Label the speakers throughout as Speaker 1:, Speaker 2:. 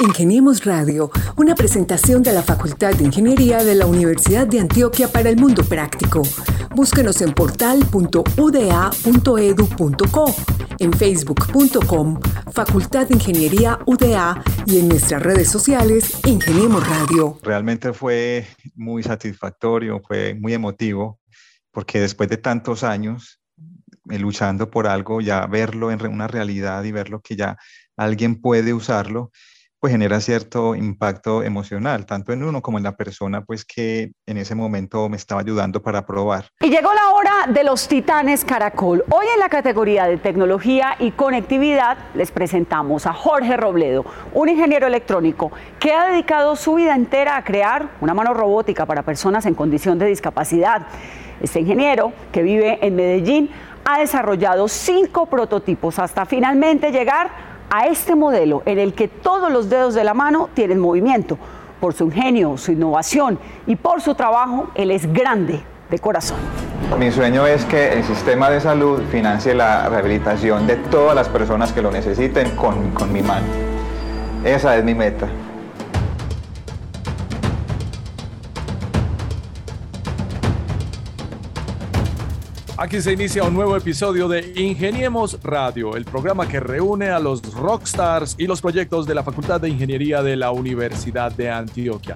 Speaker 1: Ingeniemos Radio, una presentación de la Facultad de Ingeniería de la Universidad de Antioquia para el Mundo Práctico. Búsquenos en portal.uda.edu.co, en facebook.com, Facultad de Ingeniería UDA y en nuestras redes sociales, Ingeniemos Radio.
Speaker 2: Realmente fue muy satisfactorio, fue muy emotivo, porque después de tantos años eh, luchando por algo, ya verlo en una realidad y verlo que ya alguien puede usarlo, pues genera cierto impacto emocional, tanto en uno como en la persona, pues que en ese momento me estaba ayudando para probar.
Speaker 3: Y llegó la hora de los titanes Caracol. Hoy en la categoría de tecnología y conectividad les presentamos a Jorge Robledo, un ingeniero electrónico que ha dedicado su vida entera a crear una mano robótica para personas en condición de discapacidad. Este ingeniero, que vive en Medellín, ha desarrollado cinco prototipos hasta finalmente llegar a este modelo en el que todos los dedos de la mano tienen movimiento. Por su ingenio, su innovación y por su trabajo, él es grande de corazón.
Speaker 2: Mi sueño es que el sistema de salud financie la rehabilitación de todas las personas que lo necesiten con, con mi mano. Esa es mi meta.
Speaker 4: Aquí se inicia un nuevo episodio de Ingeniemos Radio, el programa que reúne a los rockstars y los proyectos de la Facultad de Ingeniería de la Universidad de Antioquia.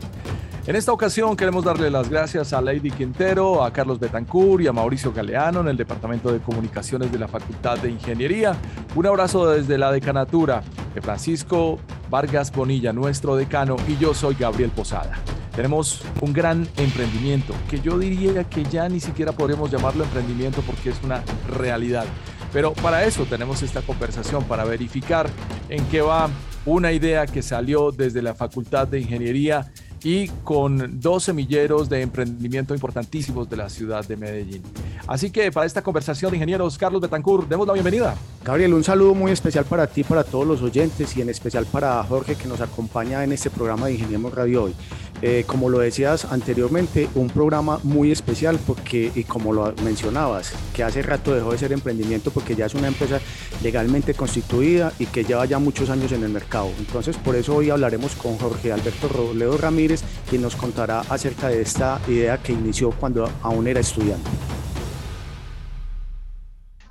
Speaker 4: En esta ocasión queremos darle las gracias a Lady Quintero, a Carlos Betancourt y a Mauricio Galeano en el Departamento de Comunicaciones de la Facultad de Ingeniería. Un abrazo desde la decanatura de Francisco Vargas Bonilla, nuestro decano, y yo soy Gabriel Posada. Tenemos un gran emprendimiento que yo diría que ya ni siquiera podríamos llamarlo emprendimiento porque es una realidad. Pero para eso tenemos esta conversación, para verificar en qué va una idea que salió desde la Facultad de Ingeniería y con dos semilleros de emprendimiento importantísimos de la ciudad de Medellín. Así que para esta conversación, ingenieros Carlos Betancourt, demos la bienvenida.
Speaker 5: Gabriel, un saludo muy especial para ti, para todos los oyentes y en especial para Jorge que nos acompaña en este programa de Ingeniemos Radio hoy. Eh, como lo decías anteriormente, un programa muy especial porque, y como lo mencionabas, que hace rato dejó de ser emprendimiento porque ya es una empresa legalmente constituida y que lleva ya muchos años en el mercado. Entonces, por eso hoy hablaremos con Jorge Alberto Robledo Ramírez, quien nos contará acerca de esta idea que inició cuando aún era estudiante.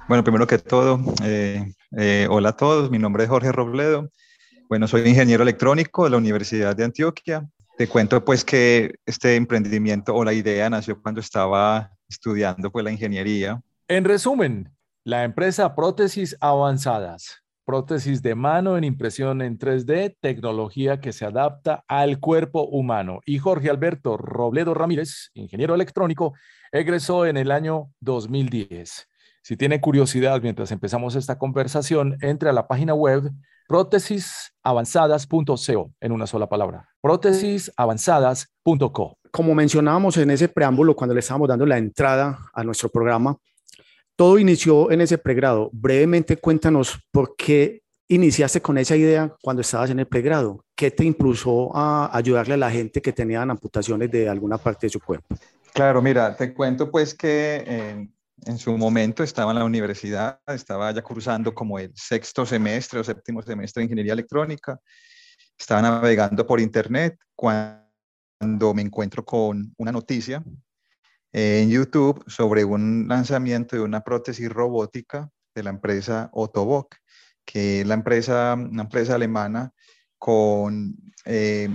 Speaker 2: Bueno, primero que todo, eh, eh, hola a todos, mi nombre es Jorge Robledo. Bueno, soy ingeniero electrónico de la Universidad de Antioquia. Te cuento pues que este emprendimiento o la idea nació cuando estaba estudiando pues la ingeniería.
Speaker 4: En resumen, la empresa Prótesis Avanzadas, prótesis de mano en impresión en 3D, tecnología que se adapta al cuerpo humano. Y Jorge Alberto Robledo Ramírez, ingeniero electrónico, egresó en el año 2010. Si tiene curiosidad mientras empezamos esta conversación, entre a la página web prótesisavanzadas.co en una sola palabra, prótesisavanzadas.co.
Speaker 5: Como mencionábamos en ese preámbulo cuando le estábamos dando la entrada a nuestro programa, todo inició en ese pregrado. Brevemente cuéntanos por qué iniciaste con esa idea cuando estabas en el pregrado. ¿Qué te impulsó a ayudarle a la gente que tenían amputaciones de alguna parte de su cuerpo?
Speaker 2: Claro, mira, te cuento pues que eh, en su momento estaba en la universidad, estaba ya cursando como el sexto semestre o séptimo semestre de ingeniería electrónica, estaba navegando por internet cuando me encuentro con una noticia en YouTube sobre un lanzamiento de una prótesis robótica de la empresa Ottobock, que es la empresa, una empresa alemana con eh,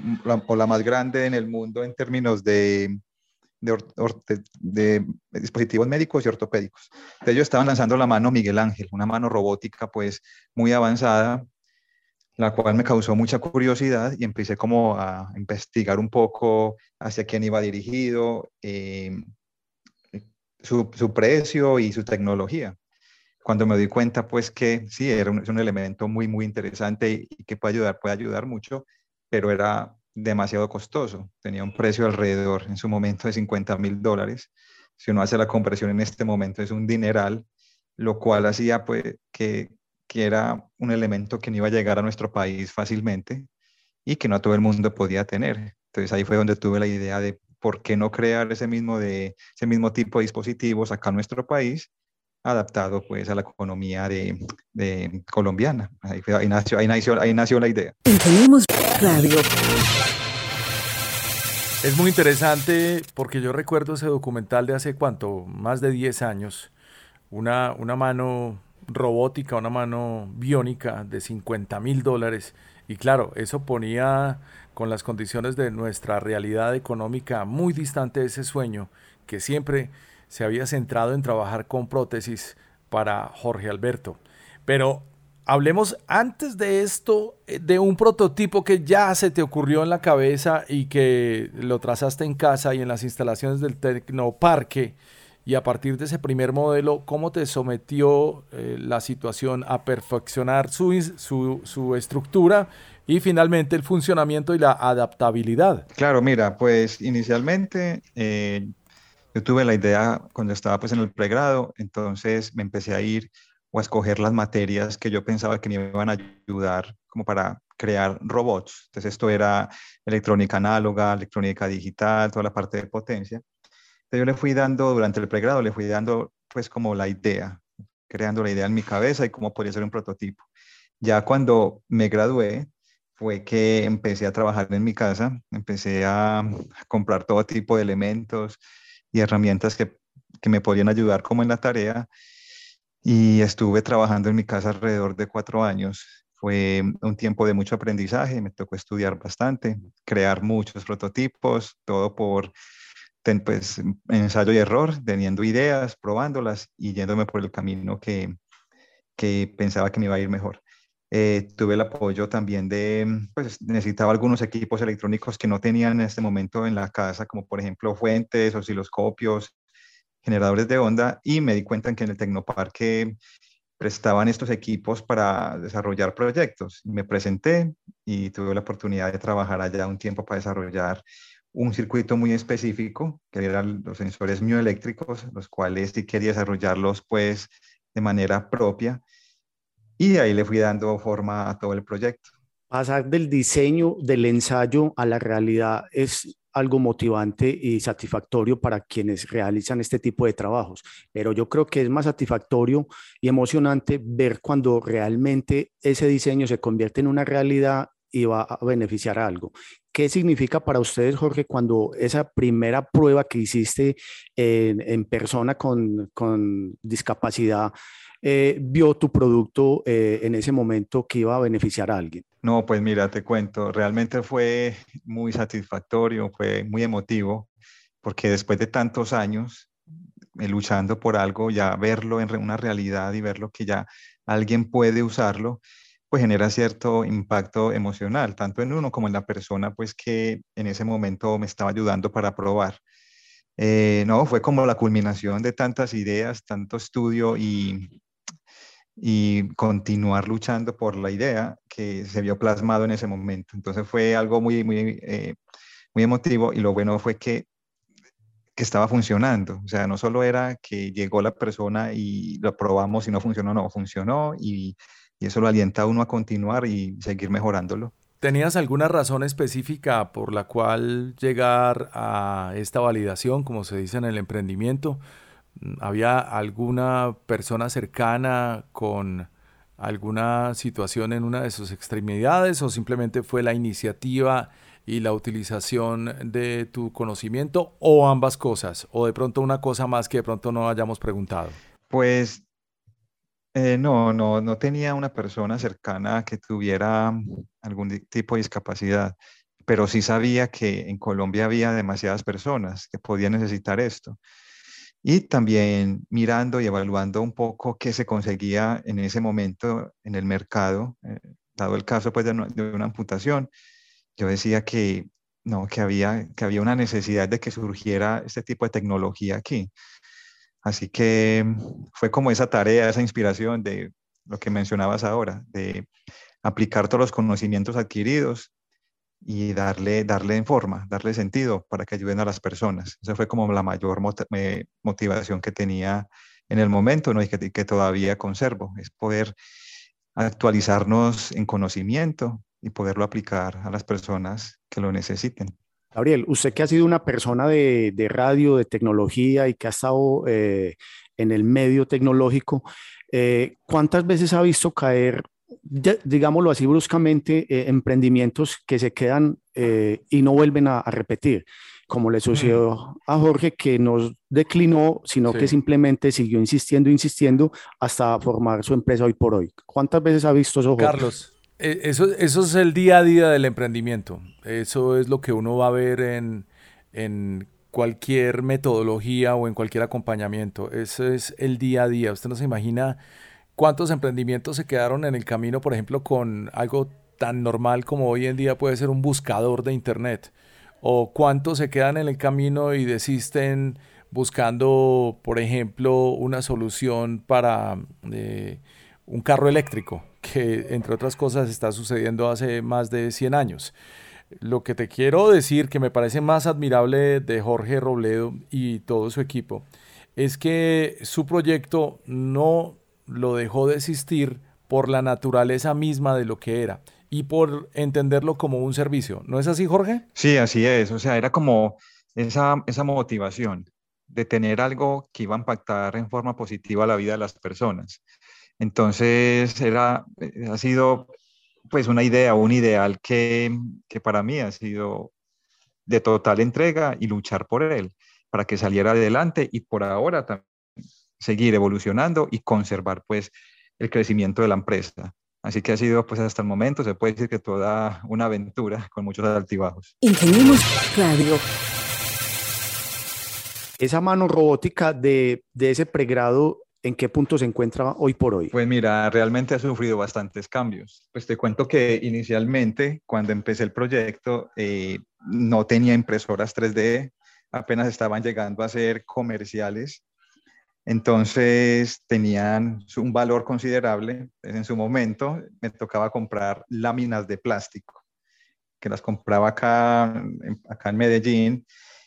Speaker 2: o la más grande en el mundo en términos de de, dispositivos médicos y ortopédicos. De ellos estaban lanzando la mano Miguel Ángel, una mano robótica pues muy avanzada, la cual me causó mucha curiosidad y empecé como a investigar un poco hacia quién iba dirigido, em, su, su, precio y su tecnología. Cuando me di cuenta pues que sí, era un, es un elemento muy, muy interesante y, que puede ayudar, puede ayudar mucho, pero era demasiado costoso. Tenía un precio alrededor en su momento de 50 mil dólares. Si uno hace la conversión en este momento es un dineral, lo cual hacía pues, que, que era un elemento que no iba a llegar a nuestro país fácilmente y que no todo el mundo podía tener. Entonces ahí fue donde tuve la idea de por qué no crear ese mismo, de, ese mismo tipo de dispositivos acá en nuestro país adaptado pues a la economía de, de colombiana. Ahí, ahí, nació, ahí, nació, ahí nació la idea.
Speaker 1: Radio.
Speaker 4: Es muy interesante porque yo recuerdo ese documental de hace cuánto, más de 10 años, una, una mano robótica, una mano biónica de 50 mil dólares. Y claro, eso ponía con las condiciones de nuestra realidad económica muy distante de ese sueño que siempre se había centrado en trabajar con prótesis para Jorge Alberto. Pero hablemos antes de esto eh, de un prototipo que ya se te ocurrió en la cabeza y que lo trazaste en casa y en las instalaciones del Tecnoparque. Y a partir de ese primer modelo, ¿cómo te sometió eh, la situación a perfeccionar su, su, estructura y finalmente el funcionamiento y la adaptabilidad?
Speaker 2: Claro, mira, pues inicialmente eh, yo tuve la idea cuando estaba pues en el pregrado, entonces me empecé a ir o a escoger las materias que yo pensaba que me iban a ayudar como para crear robots. Entonces esto era electrónica análoga, electrónica digital, toda la parte de potencia. Yo le fui dando, durante el pregrado, le fui dando pues como la idea, creando la idea en mi cabeza y cómo podría ser un prototipo. Ya cuando me gradué, fue que empecé a trabajar en mi casa, empecé a comprar todo tipo de elementos y herramientas que, que me podían ayudar como en la tarea y estuve trabajando en mi casa alrededor de cuatro años. Fue un tiempo de mucho aprendizaje, me tocó estudiar bastante, crear muchos prototipos, todo por pues, ensayo y error, teniendo ideas, probándolas y yéndome por el camino que, que pensaba que me iba a ir mejor. Eh, tuve el apoyo también de, pues necesitaba algunos equipos electrónicos que no tenía en este momento en la casa, como por ejemplo fuentes, osciloscopios, generadores de onda y me di cuenta en que en el Tecnoparque prestaban estos equipos para desarrollar proyectos. Me presenté y tuve la oportunidad de trabajar allá un tiempo para desarrollar un circuito muy específico, que eran los sensores mioeléctricos, los cuales sí quería desarrollarlos pues de manera propia y ahí le fui dando forma a todo el proyecto.
Speaker 5: Pasar del diseño del ensayo a la realidad es algo motivante y satisfactorio para quienes realizan este tipo de trabajos, pero yo creo que es más satisfactorio y emocionante ver cuando realmente ese diseño se convierte en una realidad y va a beneficiar a algo. ¿Qué significa para ustedes, Jorge, cuando esa primera prueba que hiciste en, persona con, discapacidad eh, vio tu producto eh, en ese momento que iba a beneficiar a alguien?
Speaker 2: No, pues mira, te cuento, realmente fue muy satisfactorio, fue muy emotivo, porque después de tantos años eh, luchando por algo, ya verlo en una realidad y verlo que ya alguien puede usarlo, pues genera cierto impacto emocional, tanto en uno como en la persona, pues que en ese momento me estaba ayudando para probar. no, fue como la culminación de tantas ideas, tanto estudio y, y continuar luchando por la idea que se vio plasmado en ese momento. Entonces fue algo muy, muy, eh, muy emotivo y lo bueno fue que, que estaba funcionando. O sea, no solo era que llegó la persona y lo probamos y no funcionó, no, funcionó y, y eso lo alienta a uno a continuar y seguir mejorándolo.
Speaker 4: ¿Tenías alguna razón específica por la cual llegar a esta validación, como se dice en el emprendimiento? ¿Había alguna persona cercana con alguna situación en una de sus extremidades o simplemente fue la iniciativa y la utilización de tu conocimiento o ambas cosas o de pronto una cosa más que de pronto no hayamos preguntado?
Speaker 2: Pues eh, no, no, no tenía una persona cercana que tuviera algún tipo de discapacidad, pero sí sabía que en Colombia había demasiadas personas que podían necesitar esto y también mirando y evaluando un poco qué se conseguía en ese momento en el mercado, eh, dado el caso pues, de, una, amputación, yo decía que, no, que, había, que había una necesidad de que surgiera este tipo de tecnología aquí. Así que fue como esa tarea, esa inspiración de lo que mencionabas ahora, de aplicar todos los conocimientos adquiridos y darle, darle forma, darle sentido para que ayuden a las personas. Esa fue como la mayor motivación que tenía en el momento ¿no? y que, que todavía conservo, es poder actualizarnos en conocimiento y poderlo aplicar a las personas que lo necesiten.
Speaker 5: Gabriel, usted que ha sido una persona de, de radio, de tecnología y que ha estado eh, en el medio tecnológico. Eh, ¿Cuántas veces ha visto caer, digámoslo así bruscamente, eh, emprendimientos que se quedan y no vuelven a, repetir? Como le sucedió a Jorge, que no declinó, sino que simplemente siguió insistiendo, insistiendo hasta formar su empresa hoy por hoy. ¿Cuántas veces ha visto eso,
Speaker 4: Carlos, eso, eso es el día a día del emprendimiento. Eso es lo que uno va a ver en, en cualquier metodología o en cualquier acompañamiento. Eso es el día a día. Usted no se imagina cuántos emprendimientos se quedaron en el camino, por ejemplo, con algo tan normal como hoy en día puede ser un buscador de Internet. O cuántos se quedan en el camino y desisten buscando, por ejemplo, una solución para eh, un carro eléctrico, que entre otras cosas está sucediendo hace más de 100 años. Lo que te quiero decir, que me parece más admirable de Jorge Robledo y todo su equipo, es que su proyecto no lo dejó de existir por la naturaleza misma de lo que era y por entenderlo como un servicio. ¿No es así, Jorge?
Speaker 2: Sí, así es. O sea, era como esa, esa motivación de tener algo que iba a impactar en forma positiva la vida de las personas. Entonces, era, eh, ha sido pues una idea, un ideal que, que para mí ha sido de total entrega y luchar por él para que saliera adelante y por ahora también seguir evolucionando y conservar pues el crecimiento de la empresa. Así que ha sido pues hasta el momento, se puede decir que toda una aventura con muchos altibajos.
Speaker 1: Ingeniemos Radio.
Speaker 5: Esa mano robótica de, de ese pregrado ¿en qué punto se encuentra hoy por hoy?
Speaker 2: Pues mira, realmente ha sufrido bastantes cambios. Pues te cuento que inicialmente, cuando empecé el proyecto, eh, no tenía impresoras 3D, apenas estaban llegando a ser comerciales. Entonces tenían un valor considerable. En su momento me tocaba comprar láminas de plástico, que las compraba acá, acá en Medellín.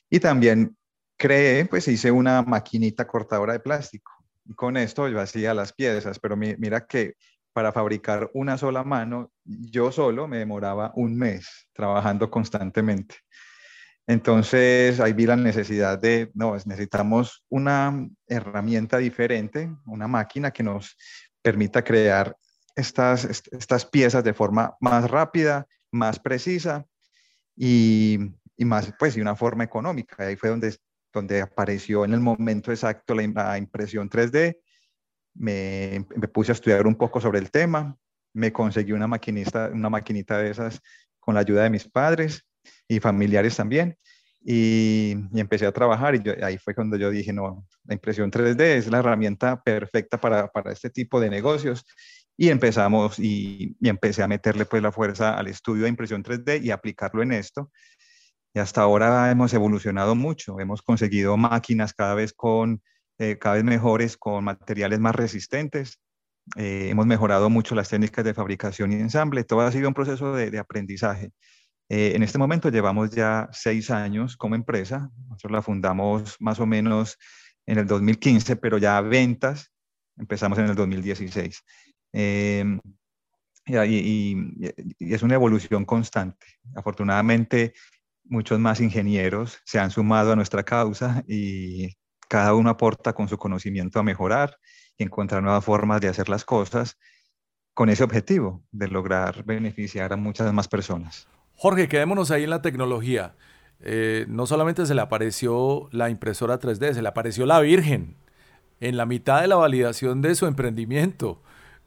Speaker 2: Y también creé, pues hice una maquinita cortadora de plástico con esto yo hacía las piezas, pero mira que para fabricar una sola mano, yo solo me demoraba un mes trabajando constantemente. Entonces ahí vi la necesidad de, no, necesitamos una herramienta diferente, una máquina que nos permita crear estas, estas piezas de forma más rápida, más precisa y, y más, pues, y una forma económica. Ahí fue donde donde apareció en el momento exacto la, impresión 3D. Me, puse a estudiar un poco sobre el tema, me conseguí una, maquinista, una maquinita de esas con la ayuda de mis padres y familiares también. Y, empecé a trabajar y ahí fue cuando yo dije, no, la impresión 3D es la herramienta perfecta para, para este tipo de negocios. Y empezamos y, y, empecé a meterle pues la fuerza al estudio de impresión 3D y aplicarlo en esto. Y hasta ahora hemos evolucionado mucho, hemos conseguido máquinas cada vez, con, eh, cada vez mejores, con materiales más resistentes, eh, hemos mejorado mucho las técnicas de fabricación y ensamble, todo ha sido un proceso de, aprendizaje. Eh, en este momento llevamos ya seis años como empresa, nosotros la fundamos más o menos en el 2015, pero ya ventas empezamos en el 2016. Em, y, y, es una evolución constante. Afortunadamente, muchos más ingenieros se han sumado a nuestra causa y cada uno aporta con su conocimiento a mejorar y encontrar nuevas formas de hacer las cosas con ese objetivo de lograr beneficiar a muchas más personas.
Speaker 4: Jorge, quedémonos ahí en la tecnología. Eh, no solamente se le apareció la impresora 3D, se le apareció la Virgen en la mitad de la validación de su emprendimiento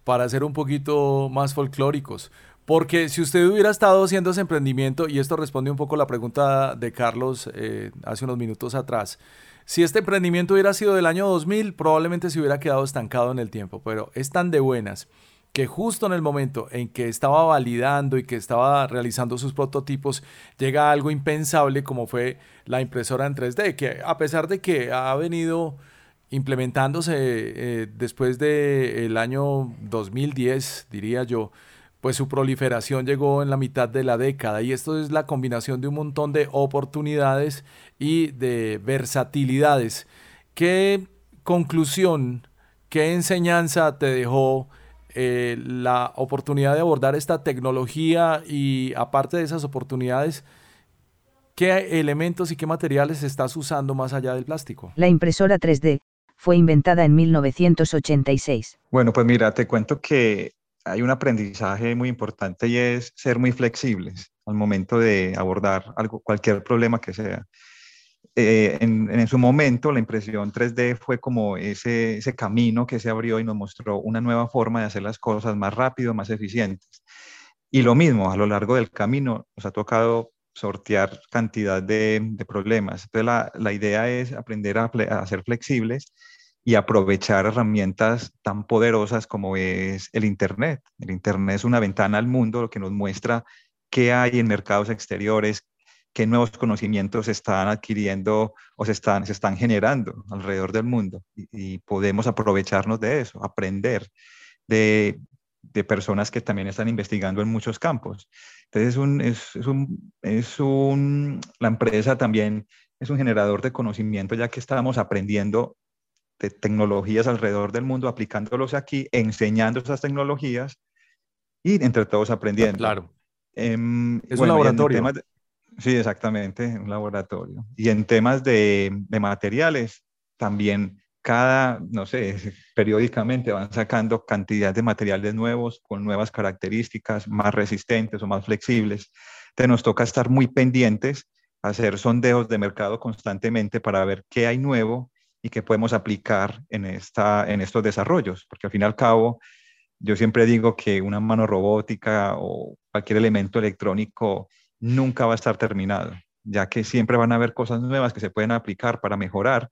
Speaker 4: para ser un poquito más folclóricos. Porque si usted hubiera estado haciendo ese emprendimiento, y esto responde un poco a la pregunta de Carlos eh, hace unos minutos atrás, si este emprendimiento hubiera sido del año 2000, probablemente se hubiera quedado estancado en el tiempo, pero es tan de buenas que justo en el momento en que estaba validando y que estaba realizando sus prototipos, llega algo impensable como fue la impresora en 3D, que a pesar de que ha venido implementándose eh, después del año 2010, diría yo, pues su proliferación llegó en la mitad de la década y esto es la combinación de un montón de oportunidades y de versatilidades. ¿Qué conclusión, qué enseñanza te dejó eh, la oportunidad de abordar esta tecnología y aparte de esas oportunidades, qué elementos y qué materiales estás usando más allá del plástico?
Speaker 6: La impresora 3D fue inventada en 1986.
Speaker 2: Bueno, pues mira, te cuento que hay un aprendizaje muy importante y es ser muy flexibles al momento de abordar cualquier problema que sea. Eh, en, su momento, la impresión 3D fue como ese, camino que se abrió y nos mostró una nueva forma de hacer las cosas más rápido, más eficientes. Y lo mismo, a lo largo del camino nos ha tocado sortear cantidad de, problemas. Entonces, la, idea es aprender a ser flexibles y aprovechar herramientas tan poderosas como es el Internet. El Internet es una ventana al mundo, lo que nos muestra qué hay en mercados exteriores, qué nuevos conocimientos se están adquiriendo o se están, se están generando alrededor del mundo. Y, podemos aprovecharnos de eso, aprender de, de, personas que también están investigando en muchos campos. Entonces, es un, es, un, es un, la empresa también es un generador de conocimiento, ya que estamos aprendiendo de tecnologías alrededor del mundo, aplicándolos aquí, enseñando esas tecnologías y entre todos aprendiendo.
Speaker 4: Claro.
Speaker 2: Em,
Speaker 4: es un laboratorio.
Speaker 2: sí, exactamente, un laboratorio. Y en temas de, de, materiales, también cada, no sé, periódicamente van sacando cantidad de materiales nuevos con nuevas características, más resistentes o más flexibles. Entonces nos toca estar muy pendientes, hacer sondeos de mercado constantemente para ver qué hay nuevo y que podemos aplicar en, esta, en estos desarrollos, porque al fin y al cabo, yo siempre digo que una mano robótica o cualquier elemento electrónico nunca va a estar terminado, ya que siempre van a haber cosas nuevas que se pueden aplicar para mejorar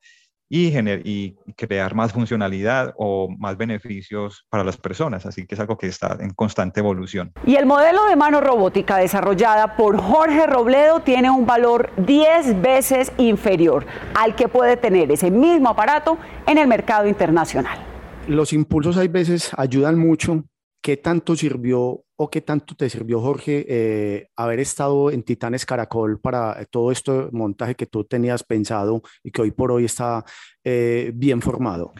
Speaker 2: y, y crear más funcionalidad o más beneficios para las personas. Así que es algo que está en constante evolución.
Speaker 3: Y el modelo de mano robótica desarrollada por Jorge Robledo tiene un valor 10 veces inferior al que puede tener ese mismo aparato en el mercado internacional.
Speaker 5: Los impulsos hay veces ayudan mucho. ¿Qué tanto sirvió o qué tanto te sirvió, Jorge, eh, haber estado en Titanes Caracol para todo este montaje que tú tenías pensado y que hoy por hoy está eh, bien formado?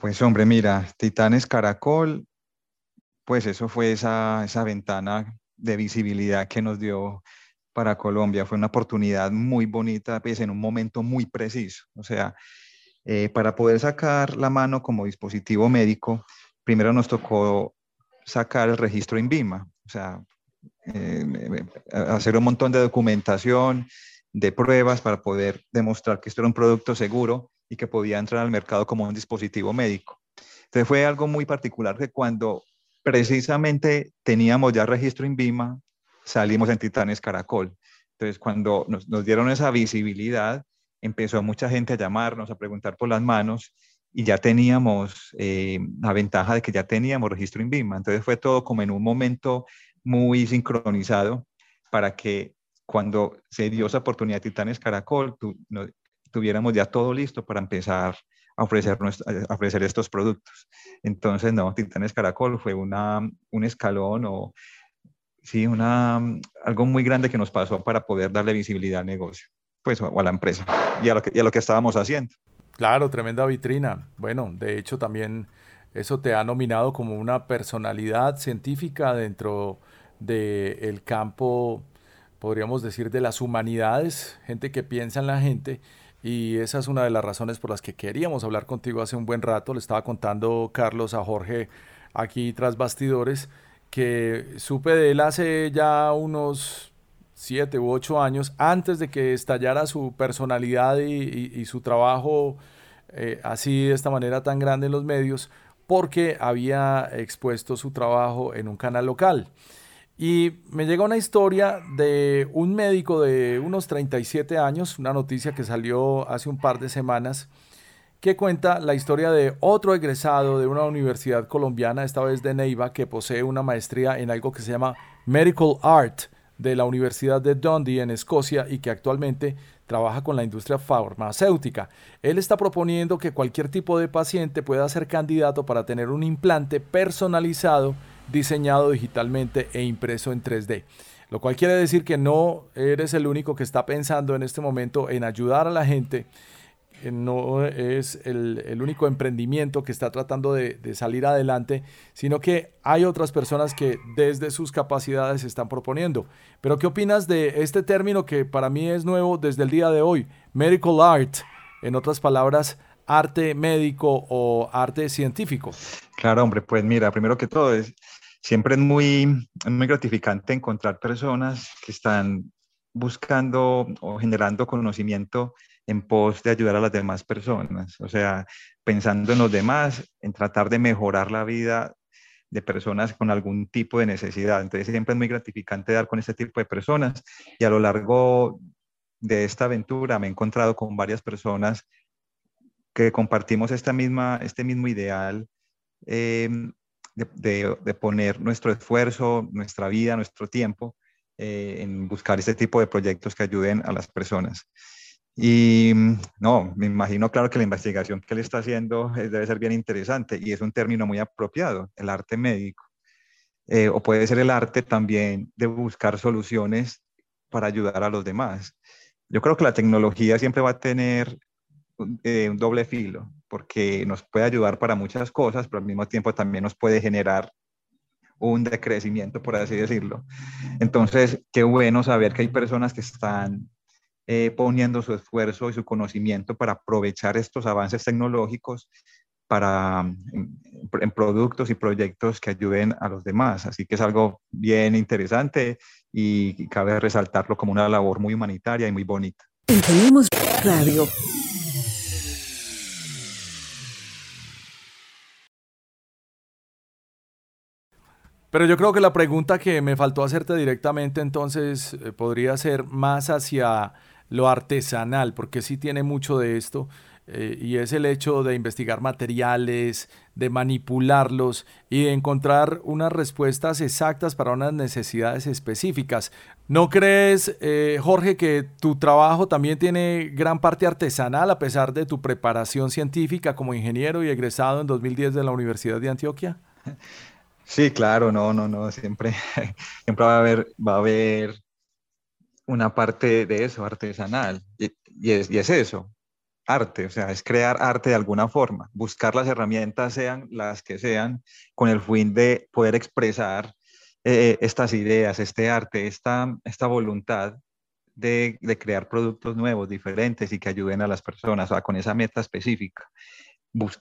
Speaker 2: Pues hombre, mira, Titanes Caracol, pues eso fue esa, esa ventana de visibilidad que nos dio para Colombia. Fue una oportunidad muy bonita, pues en un momento muy preciso. O sea, eh, para poder sacar la mano como dispositivo médico, primero nos tocó sacar el registro INVIMA, o sea, eh, hacer un montón de documentación, de pruebas para poder demostrar que esto era un producto seguro y que podía entrar al mercado como un dispositivo médico. Entonces fue algo muy particular que cuando precisamente teníamos ya registro INVIMA, salimos en Titanes Caracol. Entonces cuando nos, nos dieron esa visibilidad, empezó mucha gente a llamarnos, a preguntar por las manos y ya teníamos eh, la ventaja de que ya teníamos registro INVIMA. Entonces fue todo como en un momento muy sincronizado para que cuando se dio esa oportunidad Titanes Caracol, tuviéramos ya todo listo para empezar a ofrecer, a ofrecer estos productos. Entonces, no, Titanes Caracol fue una, un escalón o sí, una, algo muy grande que nos pasó para poder darle visibilidad al negocio, pues, o a la empresa y a lo que, y a lo que estábamos haciendo.
Speaker 4: Claro, tremenda vitrina. Bueno, de hecho también eso te ha nominado como una personalidad científica dentro del campo, podríamos decir, de las humanidades, gente que piensa en la gente. Y esa es una de las razones por las que queríamos hablar contigo hace un buen rato. Le estaba contando Carlos a Jorge aquí tras bastidores que supe de él hace ya unos siete u ocho años, antes de que estallara su personalidad y, su trabajo eh, así de esta manera tan grande en los medios, porque había expuesto su trabajo en un canal local. Y me llega una historia de un médico de unos 37 años, una noticia que salió hace un par de semanas, que cuenta la historia de otro egresado de una universidad colombiana, esta vez de Neiva, que posee una maestría en algo que se llama Medical Art de la Universidad de Dundee en Escocia y que actualmente trabaja con la industria farmacéutica. Él está proponiendo que cualquier tipo de paciente pueda ser candidato para tener un implante personalizado, diseñado digitalmente e impreso en 3D. Lo cual quiere decir que no eres el único que está pensando en este momento en ayudar a la gente no es el, único emprendimiento que está tratando de, salir adelante, sino que hay otras personas que desde sus capacidades están proponiendo. Pero ¿qué opinas de este término que para mí es nuevo desde el día de hoy? Medical Art, en otras palabras, arte médico o arte científico?
Speaker 2: Claro, hombre, pues mira, primero que todo es siempre es muy, muy gratificante encontrar personas que están buscando o generando conocimiento en pos de ayudar a las demás personas, o sea, pensando en los demás, en tratar de mejorar la vida de personas con algún tipo de necesidad. Entonces siempre es muy gratificante dar con este tipo de personas y a lo largo de esta aventura me he encontrado con varias personas que compartimos esta misma, este mismo ideal em, de, poner nuestro esfuerzo, nuestra vida, nuestro tiempo eh, en buscar este tipo de proyectos que ayuden a las personas. Y no, me imagino claro que la investigación que él está haciendo debe ser bien interesante y es un término muy apropiado, el arte médico. Eh, o puede ser el arte también de buscar soluciones para ayudar a los demás. Yo creo que la tecnología siempre va a tener eh, un doble filo, porque nos puede ayudar para muchas cosas, pero al mismo tiempo también nos puede generar un decrecimiento, por así decirlo. Entonces, qué bueno saber que hay personas que están eh, poniendo su esfuerzo y su conocimiento para aprovechar estos avances tecnológicos para en, productos y proyectos que ayuden a los demás. Así que es algo bien interesante y, cabe resaltarlo como una labor muy humanitaria y muy bonita.
Speaker 1: Radio.
Speaker 4: Pero yo creo que la pregunta que me faltó hacerte directamente entonces eh, podría ser más hacia lo artesanal, porque sí tiene mucho de esto, eh, y es el hecho de investigar materiales, de manipularlos y de encontrar unas respuestas exactas para unas necesidades específicas. ¿No crees, eh, Jorge, que tu trabajo también tiene gran parte artesanal a pesar de tu preparación científica como ingeniero y egresado en 2010 de la Universidad de Antioquia?
Speaker 2: Sí, claro, no, no, no, siempre, siempre va a haber, va a haber una parte de eso, artesanal, y, es, eso, arte, o sea, es crear arte de alguna forma, buscar las herramientas, sean las que sean, con el fin de poder expresar eh, estas ideas, este arte, esta, esta voluntad de, de, crear productos nuevos, diferentes y que ayuden a las personas, con esa meta específica,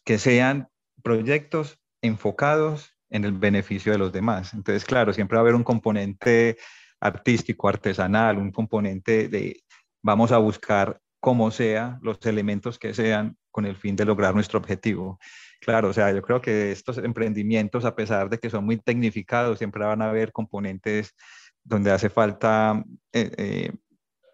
Speaker 2: que sean proyectos enfocados en el beneficio de los demás. Entonces, claro, siempre va a haber un componente artístico, artesanal, un componente de vamos a buscar como sea los elementos que sean con el fin de lograr nuestro objetivo. Claro, o sea, yo creo que estos emprendimientos, a pesar de que son muy tecnificados, siempre van a haber componentes donde hace falta eh, eh,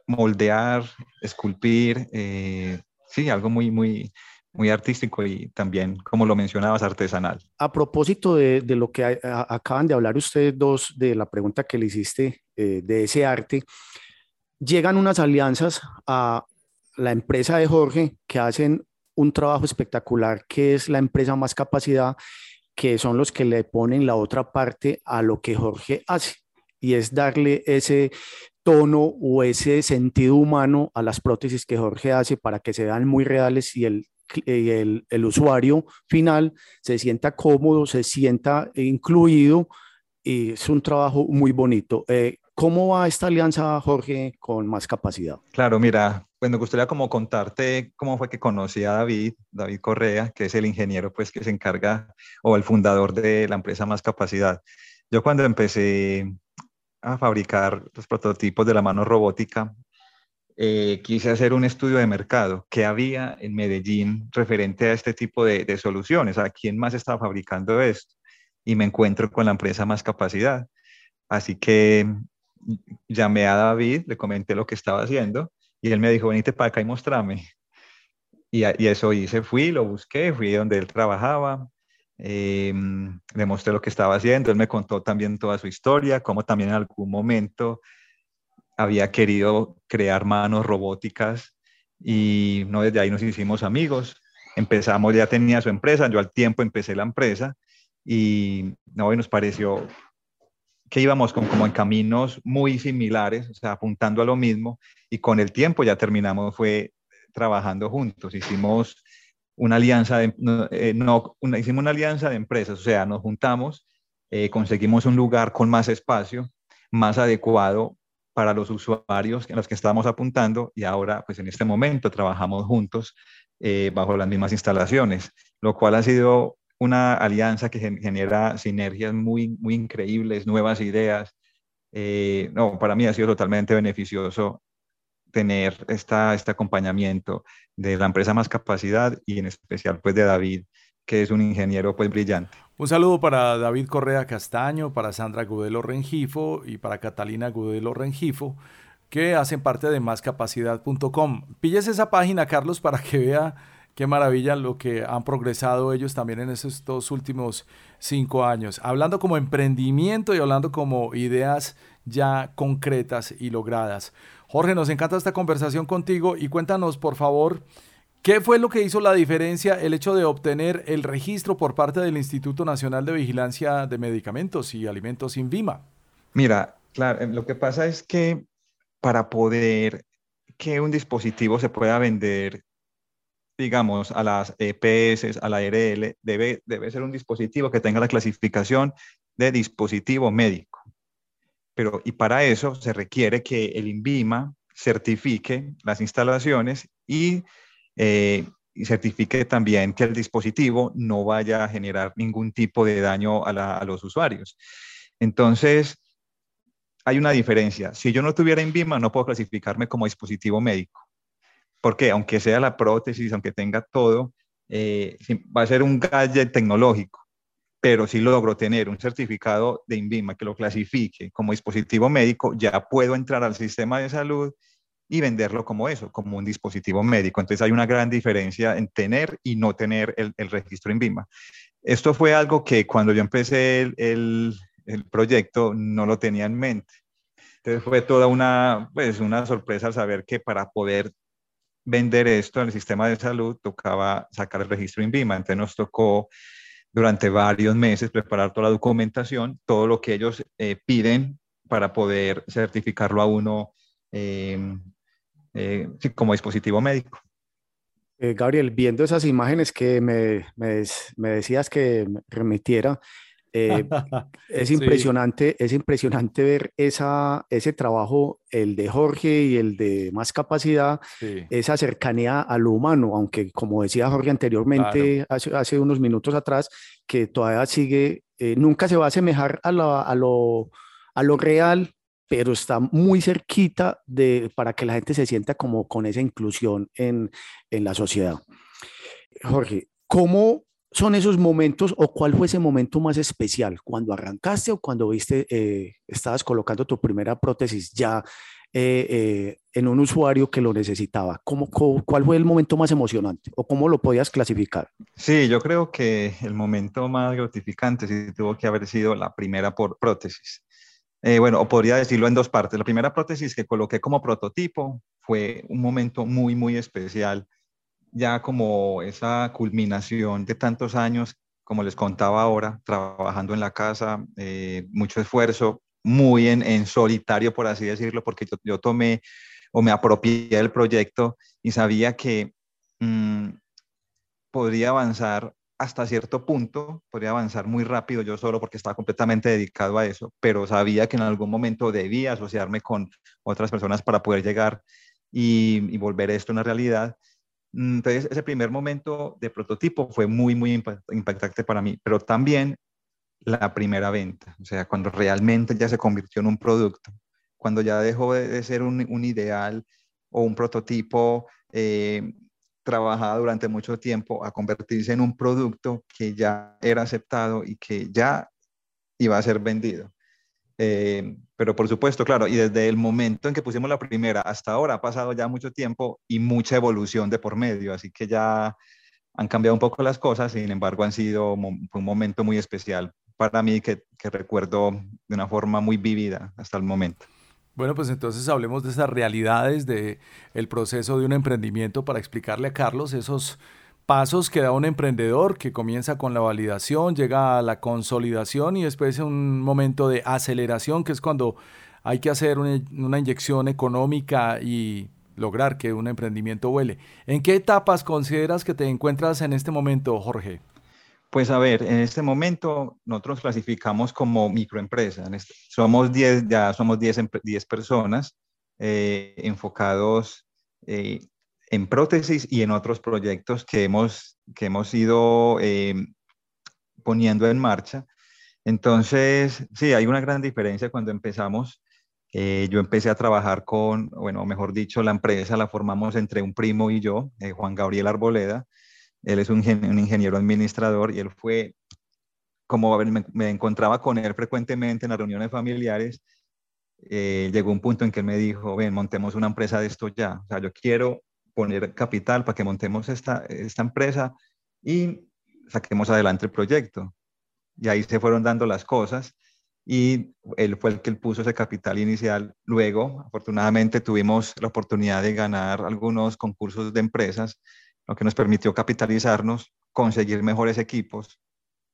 Speaker 2: moldear, esculpir, eh, sí, algo muy, muy, muy artístico y también, como lo mencionabas, artesanal.
Speaker 5: A propósito de, de lo que acaban de hablar ustedes dos, de la pregunta que le hiciste eh, de ese arte, llegan unas alianzas a la empresa de Jorge que hacen un trabajo espectacular, que es la empresa más capacidad, que son los que le ponen la otra parte a lo que Jorge hace, y es darle ese tono o ese sentido humano a las prótesis que Jorge hace para que se vean muy reales y el el, el, usuario final se sienta cómodo, se sienta incluido y es un trabajo muy bonito. Eh, ¿Cómo va esta alianza, Jorge, con más capacidad?
Speaker 2: Claro, mira, pues me gustaría como contarte cómo fue que conocí a David, David Correa, que es el ingeniero pues que se encarga o el fundador de la empresa Más Capacidad. Yo cuando empecé a fabricar los prototipos de la mano robótica, eh, quise hacer un estudio de mercado que había en Medellín referente a este tipo de, soluciones, a quién más estaba fabricando esto. Y me encuentro con la empresa Más Capacidad. Así que llamé a David, le comenté lo que estaba haciendo y él me dijo, venite para acá y mostrame. Y, y eso hice, fui, lo busqué, fui donde él trabajaba, eh, le mostré lo que estaba haciendo, él me contó también toda su historia, cómo también en algún momento había querido crear manos robóticas y no desde ahí nos hicimos amigos. Empezamos, ya tenía su empresa, yo al tiempo empecé la empresa y no, nos pareció que íbamos con, como en caminos muy similares, o sea, apuntando a lo mismo y con el tiempo ya terminamos fue trabajando juntos. Hicimos una alianza de, no, eh, hicimos una alianza de empresas, o sea, nos juntamos, eh, conseguimos un lugar con más espacio, más adecuado para los usuarios en los que estábamos apuntando y ahora, pues en este momento, trabajamos juntos eh, bajo las mismas instalaciones, lo cual ha sido una alianza que genera sinergias muy, muy increíbles, nuevas ideas. Eh, no, para mí ha sido totalmente beneficioso tener esta, este acompañamiento de la empresa Más Capacidad y en especial pues de David, que es un ingeniero pues brillante.
Speaker 4: Un saludo para David Correa Castaño, para Sandra Gudelo Rengifo y para Catalina Gudelo Rengifo, que hacen parte de máscapacidad.com. Pilles esa página, Carlos, para que vea qué maravilla lo que han progresado ellos también en estos últimos cinco años. Hablando como emprendimiento y hablando como ideas ya concretas y logradas. Jorge, nos encanta esta conversación contigo y cuéntanos, por favor, ¿Qué fue lo que hizo la diferencia el hecho de obtener el registro por parte del Instituto Nacional de Vigilancia de Medicamentos y Alimentos INVIMA?
Speaker 2: Mira, claro, eh, lo que pasa es que para poder que un dispositivo se pueda vender, digamos, a las EPS, a la ARL, debe, debe ser un dispositivo que tenga la clasificación de dispositivo médico. Pero, y para eso se requiere que el INVIMA certifique las instalaciones y eh, y certifique también que el dispositivo no vaya a generar ningún tipo de daño a, los usuarios. Entonces, hay una diferencia. Si yo no tuviera INVIMA, no puedo clasificarme como dispositivo médico. Porque aunque sea la prótesis, aunque tenga todo, eh, va a ser un gadget tecnológico. Pero si logro tener un certificado de INVIMA que lo clasifique como dispositivo médico, ya puedo entrar al sistema de salud y venderlo como eso, como un dispositivo médico. Entonces hay una gran diferencia en tener y no tener el, registro en BIMA. Esto fue algo que cuando yo empecé el, el, proyecto no lo tenía en mente. Entonces fue toda una, pues, una sorpresa saber que para poder vender esto el sistema de salud tocaba sacar el registro en BIMA. Entonces nos tocó durante varios meses preparar toda la documentación, todo lo que ellos eh, piden para poder certificarlo a uno eh, eh, como dispositivo médico.
Speaker 5: Eh, Gabriel, viendo esas imágenes que me, me, decías que remitiera, eh, es impresionante, es impresionante ver esa, ese trabajo, el de Jorge y el de más capacidad, esa cercanía a lo humano, aunque como decía Jorge anteriormente, hace, hace, unos minutos atrás, que todavía sigue, nunca se va a asemejar a, a, lo, a lo real, pero está muy cerquita de, para que la gente se sienta como con esa inclusión en, en la sociedad. Jorge, ¿cómo son esos momentos o cuál fue ese momento más especial? ¿Cuando arrancaste o cuando viste, eh, estabas colocando tu primera prótesis ya eh, eh, en un usuario que lo necesitaba? ¿Cómo, cuál fue el momento más emocionante o cómo lo podías clasificar?
Speaker 2: Sí, yo creo que el momento más gratificante sí tuvo que haber sido la primera por prótesis. Eh, bueno, o podría decirlo en dos partes. La primera prótesis que coloqué como prototipo fue un momento muy, muy especial, ya como esa culminación de tantos años, como les contaba ahora, trabajando en la casa, eh, mucho esfuerzo, muy en, solitario, por así decirlo, porque yo, tomé o me apropié del proyecto y sabía que mm, podría avanzar hasta cierto punto, podría avanzar muy rápido yo solo porque estaba completamente dedicado a eso, pero sabía que en algún momento debía asociarme con otras personas para poder llegar y, volver esto una realidad. Entonces, ese primer momento de prototipo fue muy, muy impactante para mí, pero también la primera venta, o sea, cuando realmente ya se convirtió en un producto, cuando ya dejó de, ser un, un, ideal o un prototipo eh, trabajada durante mucho tiempo a convertirse en un producto que ya era aceptado y que ya iba a ser vendido. Eh, pero por supuesto, claro, y desde el momento en que pusimos la primera hasta ahora ha pasado ya mucho tiempo y mucha evolución de por medio, así que ya han cambiado un poco las cosas, sin embargo han sido un momento muy especial para mí que, que recuerdo de una forma muy vivida hasta el momento.
Speaker 4: Bueno, pues entonces hablemos de esas realidades de el proceso de un emprendimiento para explicarle a Carlos esos pasos que da un emprendedor que comienza con la validación, llega a la consolidación y después un momento de aceleración que es cuando hay que hacer una, una inyección económica y lograr que un emprendimiento vuele. ¿En qué etapas consideras que te encuentras en este momento, Jorge?
Speaker 2: Pues a ver, en este momento nosotros clasificamos como microempresa. somos 10, ya somos 10, 10 personas eh, enfocados eh, en prótesis y en otros proyectos que hemos, que hemos ido eh, poniendo en marcha. Entonces, sí, hay una gran diferencia cuando empezamos. Eh, yo empecé a trabajar con, bueno, mejor dicho, la empresa la formamos entre un primo y yo, eh, Juan Gabriel Arboleda. Él es un, ingeniero administrador y él fue, como me, me, encontraba con él frecuentemente en las reuniones familiares, eh, llegó un punto en que él me dijo, ven, montemos una empresa de esto ya. O sea, yo quiero poner capital para que montemos esta, esta empresa y saquemos adelante el proyecto. Y ahí se fueron dando las cosas y él fue el que puso ese capital inicial. Luego, afortunadamente, tuvimos la oportunidad de ganar algunos concursos de empresas, lo que nos permitió capitalizarnos, conseguir mejores equipos,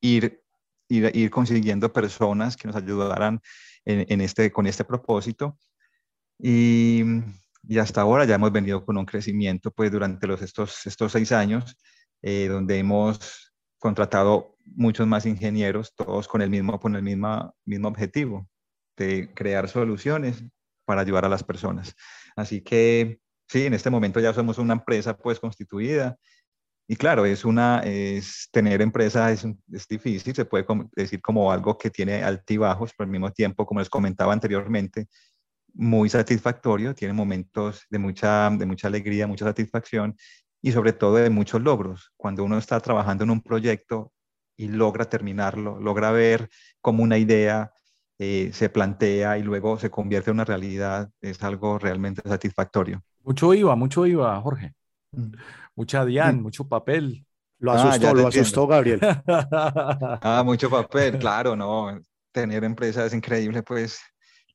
Speaker 2: ir, ir, ir consiguiendo personas que nos ayudaran en, este, con este propósito. Y, y, hasta ahora ya hemos venido con un crecimiento pues durante los, estos, estos seis años, eh, donde hemos contratado muchos más ingenieros, todos con el mismo, con el mismo, mismo objetivo de crear soluciones para ayudar a las personas. Así que sí, en este momento ya somos una empresa pues constituida y claro, es una, es, tener empresa es, es difícil, se puede decir como algo que tiene altibajos, pero al mismo tiempo, como les comentaba anteriormente, muy satisfactorio, tiene momentos de mucha, de mucha alegría, mucha satisfacción y sobre todo de muchos logros. Cuando uno está trabajando en un proyecto y logra terminarlo, logra ver como una idea eh, se plantea y luego se convierte en una realidad, es algo realmente satisfactorio.
Speaker 4: Mucho IVA, mucho IVA, Jorge. Mm. Mucha DIAN, mucho papel.
Speaker 5: Lo ah, asustó, lo asustó Gabriel.
Speaker 2: ah, mucho papel, claro, no. Tener empresa es increíble, pues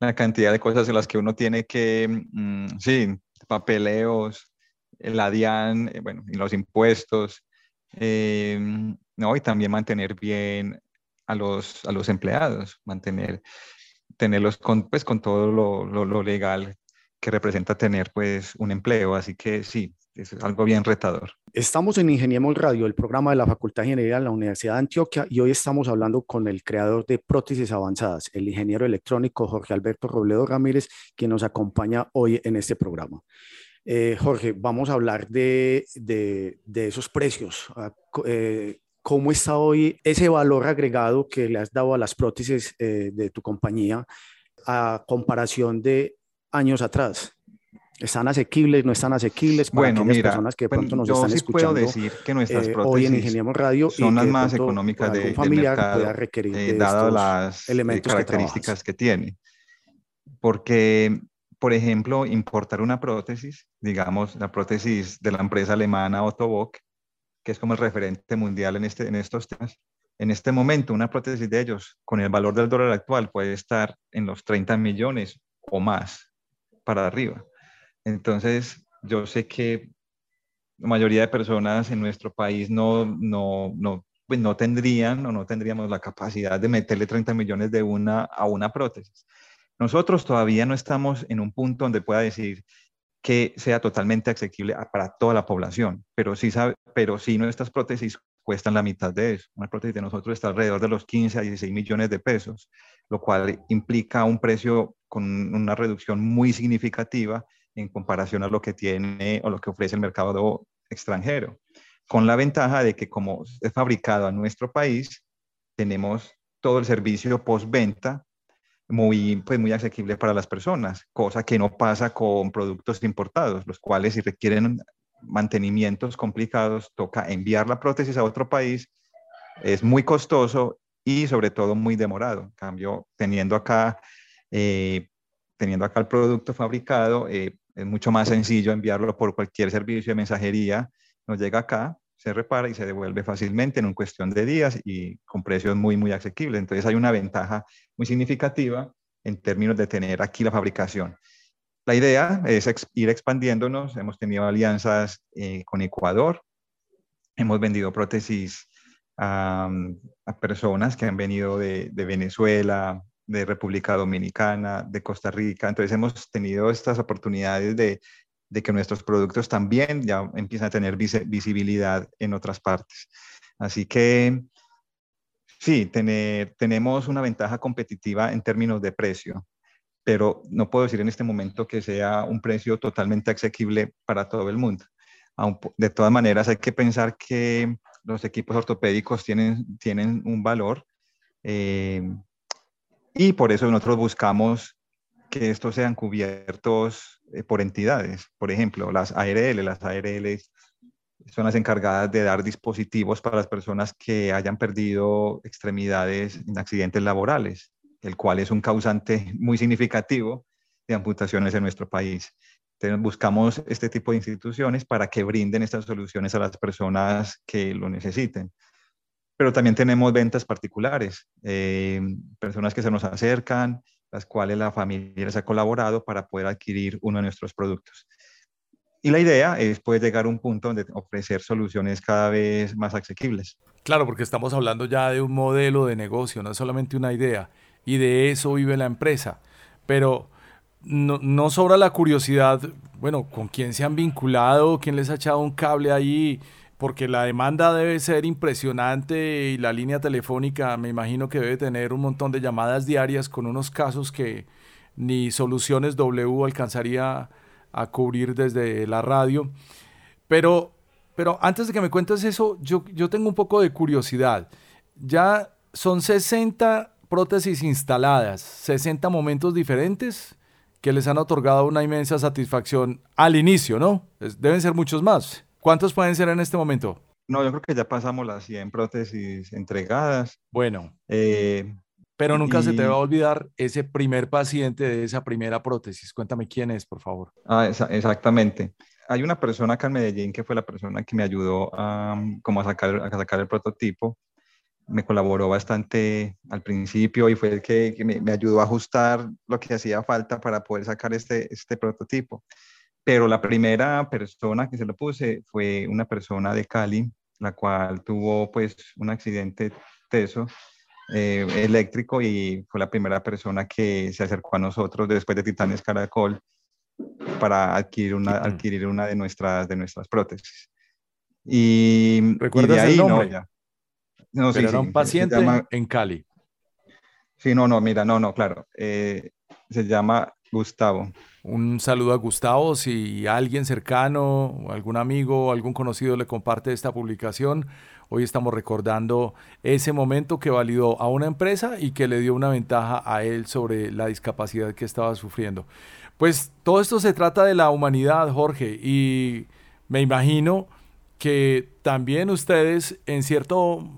Speaker 2: la cantidad de cosas en las que uno tiene que, mm, sí, papeleos, la DIAN, eh, bueno, y los impuestos, eh, no, y también mantener bien a los, a los empleados, mantener, tenerlos con, pues, con todo lo, lo, lo legal que representa tener pues un empleo, así que sí, es algo bien retador.
Speaker 5: Estamos en Ingeniemos Radio, el programa de la Facultad de Ingeniería de la Universidad de Antioquia, y hoy estamos hablando con el creador de prótesis avanzadas, el ingeniero electrónico Jorge Alberto Robledo Ramírez, quien nos acompaña hoy en este programa. Eh, Jorge, vamos a hablar de, de, esos precios. Ah, eh, ¿Cómo está hoy ese valor agregado que le has dado a las prótesis eh, de tu compañía a comparación de años atrás? ¿Están asequibles, no están asequibles
Speaker 2: para bueno, aquellas personas que de pronto nos están escuchando? Puedo decir que nuestras prótesis hoy en Ingeniemos Radio son las más económicas de, familiar mercado, pueda requerir eh, dadas las eh, elementos características que, que tiene. Porque, por ejemplo, importar una prótesis, digamos, la prótesis de la empresa alemana Otto Bock, que es como el referente mundial en, este, en estos temas, en este momento una prótesis de ellos, con el valor del dólar actual, puede estar en los 30 millones o más para arriba. Entonces, yo sé que la mayoría de personas en nuestro país no, no, no, pues no tendrían o no tendríamos la capacidad de meterle 30 millones de una a una prótesis. Nosotros todavía no estamos en un punto donde pueda decir que sea totalmente asequible para toda la población, pero sí, sabe, pero sí nuestras prótesis cuestan la mitad de eso. Una prótesis de nosotros está alrededor de los 15 a 16 millones de pesos, lo cual implica un precio con una reducción muy significativa en comparación a lo que tiene o lo que ofrece el mercado extranjero, con la ventaja de que como es fabricado a nuestro país, tenemos todo el servicio postventa muy, pues muy asequible para las personas, cosa que no pasa con productos importados, los cuales si requieren mantenimientos complicados, toca enviar la prótesis a otro país, es muy costoso y sobre todo muy demorado. En cambio, teniendo acá, eh, teniendo acá el producto fabricado, eh, es mucho más sencillo enviarlo por cualquier servicio de mensajería. Nos llega acá, se repara y se devuelve fácilmente en un cuestión de días y con precios muy, muy asequibles. Entonces hay una ventaja muy significativa en términos de tener aquí la fabricación. La idea es ir expandiéndonos. Hemos tenido alianzas eh, con Ecuador. Hemos vendido prótesis a, personas que han venido de, Venezuela, de República Dominicana, de Costa Rica. Entonces hemos tenido estas oportunidades de, que nuestros productos también ya empiezan a tener visibilidad en otras partes. Así que sí, tenemos una ventaja competitiva en términos de precio, pero no puedo decir en este momento que sea un precio totalmente asequible para todo el mundo. de todas maneras hay que pensar que los equipos ortopédicos tienen, tienen un valor eh, y por eso nosotros buscamos que estos sean cubiertos eh, por entidades. Por ejemplo, las ARL, las ARL son las encargadas de dar dispositivos para las personas que hayan perdido extremidades en accidentes laborales, el cual es un causante muy significativo de amputaciones en nuestro país. Entonces, buscamos este tipo de instituciones para que brinden estas soluciones a las personas que lo necesiten. Pero también tenemos ventas particulares, eh, personas que se nos acercan, las cuales la familia les ha colaborado para poder adquirir uno de nuestros productos. Y la idea es poder llegar a un punto donde ofrecer soluciones cada vez más asequibles.
Speaker 4: Claro, porque estamos hablando ya de un modelo de negocio, no es solamente una idea, y de eso vive la empresa. Pero no, no sobra la curiosidad, bueno, con quién se han vinculado, quién les ha echado un cable ahí, porque la demanda debe ser impresionante y la línea telefónica me imagino que debe tener un montón de llamadas diarias con unos casos que ni Soluciones W alcanzaría a cubrir desde la radio. Pero, pero antes de que me cuentes eso, yo, yo tengo un poco de curiosidad. Ya son 60 prótesis instaladas, 60 momentos diferentes que les han otorgado una inmensa satisfacción al inicio, ¿no? deben ser muchos más. ¿Cuántos pueden ser en este momento?
Speaker 2: No, yo creo que ya pasamos las 100 prótesis entregadas.
Speaker 4: Bueno. Eh, pero nunca se te va a olvidar ese primer paciente de esa primera prótesis. Cuéntame quién es, por favor.
Speaker 2: Ah, exactamente. Hay una persona acá en Medellín que fue la persona que me ayudó a, como a, sacar, a sacar el prototipo. Me colaboró bastante al principio y fue el que, me, ayudó a ajustar lo que hacía falta para poder sacar este, este prototipo. Pero la primera persona que se lo puse fue una persona de Cali, la cual tuvo pues un accidente teso eh, eléctrico y fue la primera persona que se acercó a nosotros después de Titanes Caracol para adquirir una, adquirir una de, nuestras, de nuestras prótesis. Y,
Speaker 4: ¿Recuerdas el nombre? No, sí, era un paciente en Cali.
Speaker 2: Sí, no, no, mira, no, no, claro. Eh, se llama Gustavo.
Speaker 4: Un saludo a Gustavo. Si alguien cercano, algún amigo, algún conocido le comparte esta publicación, Hoy estamos recordando ese momento que validó a una empresa y que le dio una ventaja a él sobre la discapacidad que estaba sufriendo. Pues todo esto se trata de la humanidad, Jorge, y me imagino que también ustedes en cierto,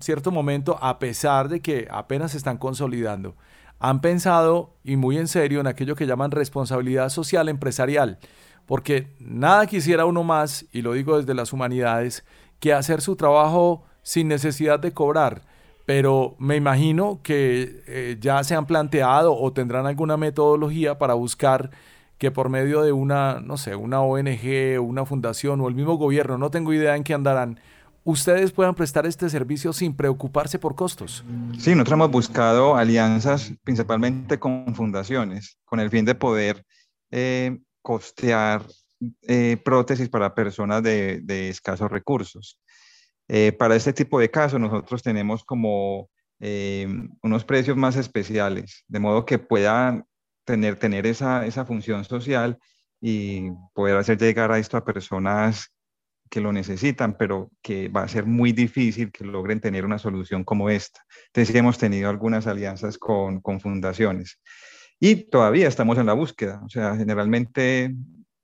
Speaker 4: cierto momento, a pesar de que apenas se están consolidando, han pensado y muy en serio en aquello que llaman responsabilidad social empresarial, porque nada quisiera uno más, y lo digo desde las humanidades, que hacer su trabajo sin necesidad de cobrar. Pero me imagino que eh, ya se han planteado o tendrán alguna metodología para buscar que por medio de una, no sé, una ONG, una fundación o el mismo gobierno, no tengo idea en qué andarán, ustedes puedan prestar este servicio sin preocuparse por costos.
Speaker 2: Sí, nosotros hemos buscado alianzas principalmente con fundaciones, con el fin de poder eh, costear eh, prótesis para personas de, escasos recursos. Eh, para este tipo de casos nosotros tenemos como unos precios más especiales, de modo que puedan tener, tener esa, esa función social y poder hacer llegar a esto a personas que lo necesitan, pero que va a ser muy difícil que logren tener una solución como esta. Entonces, hemos tenido algunas alianzas con, con fundaciones y todavía estamos en la búsqueda. O sea, generalmente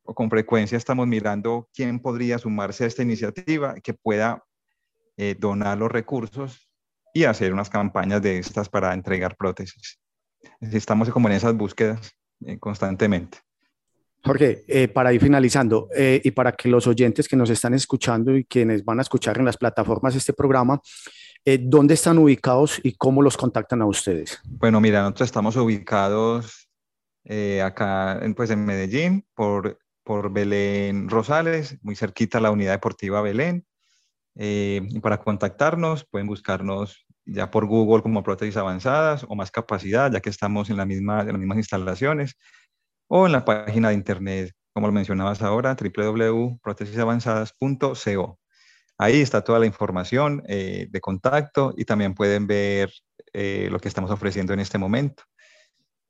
Speaker 2: o con frecuencia estamos mirando quién podría sumarse a esta iniciativa que pueda eh, donar los recursos y hacer unas campañas de estas para entregar prótesis. Estamos como en esas búsquedas eh, constantemente.
Speaker 5: Jorge, eh, para ir finalizando y para que los oyentes que nos están escuchando y quienes van a escuchar en las plataformas este programa, ¿dónde están ubicados y cómo los contactan a ustedes?
Speaker 2: Bueno, mira, nosotros estamos ubicados acá pues, en Medellín por por Belén Rosales, muy cerquita a la unidad deportiva Belén. Eh, y para contactarnos pueden buscarnos ya por Google como prótesis avanzadas o más capacidad, ya que estamos en, la misma, en las mismas instalaciones, o en la página de internet, como lo mencionabas ahora, www.prótesisavanzadas.co. Ahí está toda la información eh, de contacto y también pueden ver eh, lo que estamos ofreciendo en este momento.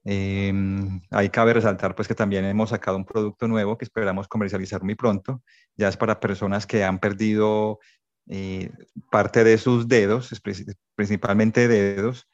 Speaker 2: Em, ahí cabe resaltar pues que también hemos sacado un producto nuevo que esperamos comercializar muy pronto. Ya es para personas que han perdido eh, parte de sus dedos, principalmente dedos.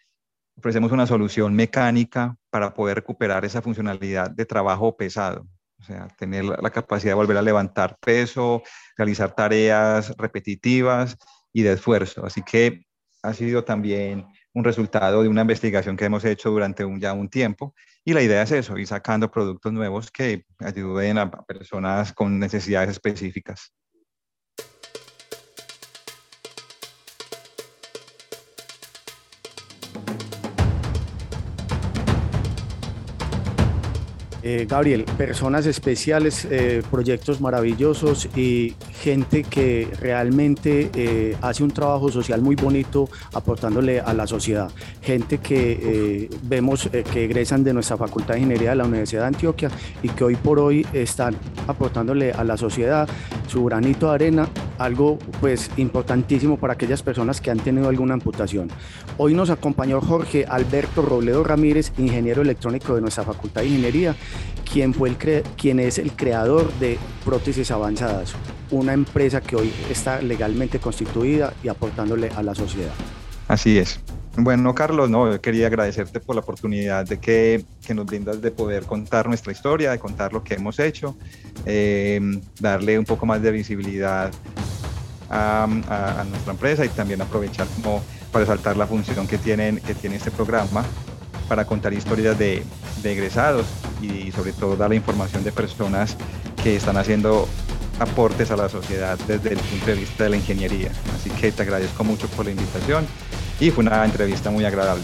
Speaker 2: Ofrecemos una solución mecánica para poder recuperar esa funcionalidad de trabajo pesado. O sea, tener la capacidad de volver a levantar peso, realizar tareas repetitivas y de esfuerzo. Así que ha sido también un resultado de una investigación que hemos hecho durante un, ya un tiempo. Y la idea es eso, ir sacando productos nuevos que ayuden a personas con necesidades específicas.
Speaker 5: Eh, Gabriel, personas especiales, eh, proyectos maravillosos y gente que realmente eh, hace un trabajo social muy bonito aportándole a la sociedad. Gente que vemos que egresan de nuestra Facultad de Ingeniería de la Universidad de Antioquia y que hoy por hoy están aportándole a la sociedad su granito de arena, algo pues importantísimo para aquellas personas que han tenido alguna amputación. Hoy nos acompañó Jorge Alberto Robledo Ramírez, ingeniero electrónico de nuestra Facultad de Ingeniería quien, fue el es el creador de Prótesis Avanzadas, una empresa que hoy está legalmente constituida y aportándole a la sociedad.
Speaker 2: Así es. Bueno, Carlos, no, quería agradecerte por la oportunidad de que, que, nos brindas de poder contar nuestra historia, de contar lo que hemos hecho, em, darle un poco más de visibilidad a, nuestra empresa y también aprovechar como para resaltar la función que, tienen, que tiene este programa para contar historias de, egresados y sobre todo dar la información de personas que están haciendo aportes a la sociedad desde el punto de vista de la ingeniería. Así que te agradezco mucho por la invitación y fue una entrevista muy agradable.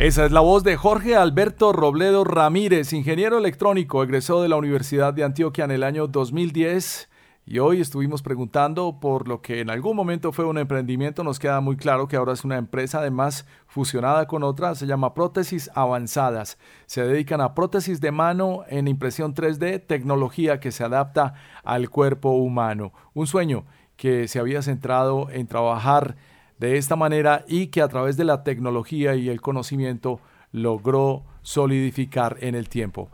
Speaker 4: Esa es la voz de Jorge Alberto Robledo Ramírez, ingeniero electrónico, egresó de la Universidad de Antioquia en el año 2010 y hoy estuvimos preguntando por lo que en algún momento fue un emprendimiento, nos queda muy claro que ahora es una empresa además fusionada con otra, se llama Prótesis Avanzadas. Se dedican a prótesis de mano en impresión 3D, tecnología que se adapta al cuerpo humano. Un sueño que se había centrado en trabajar de esta manera y que a través de la tecnología y el conocimiento logró solidificar en el tiempo.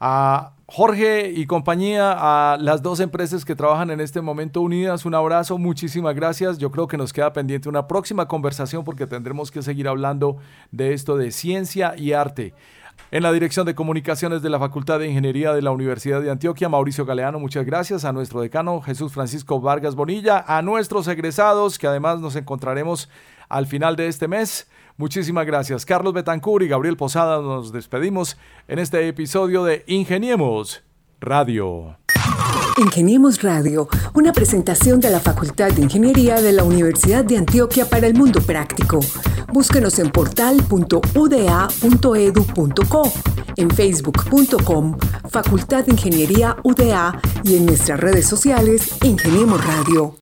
Speaker 4: A Jorge y compañía, a las dos empresas que trabajan en este momento unidas, un abrazo, muchísimas gracias. Yo creo que nos queda pendiente una próxima conversación porque tendremos que seguir hablando de esto de ciencia y arte. En la Dirección de Comunicaciones de la Facultad de Ingeniería de la Universidad de Antioquia, Mauricio Galeano, muchas gracias. A nuestro decano Jesús Francisco Vargas Bonilla, a nuestros egresados, que además nos encontraremos al final de este mes. Muchísimas gracias. Carlos Betancur y Gabriel Posada nos despedimos en este episodio de Ingeniemos Radio.
Speaker 1: Ingeniemos Radio, una presentación de la Facultad de Ingeniería de la Universidad de Antioquia para el Mundo Práctico. Búsquenos en portal.uda.edu.co, en facebook.com, Facultad de Ingeniería UDA y en nuestras redes sociales Ingeniemos Radio.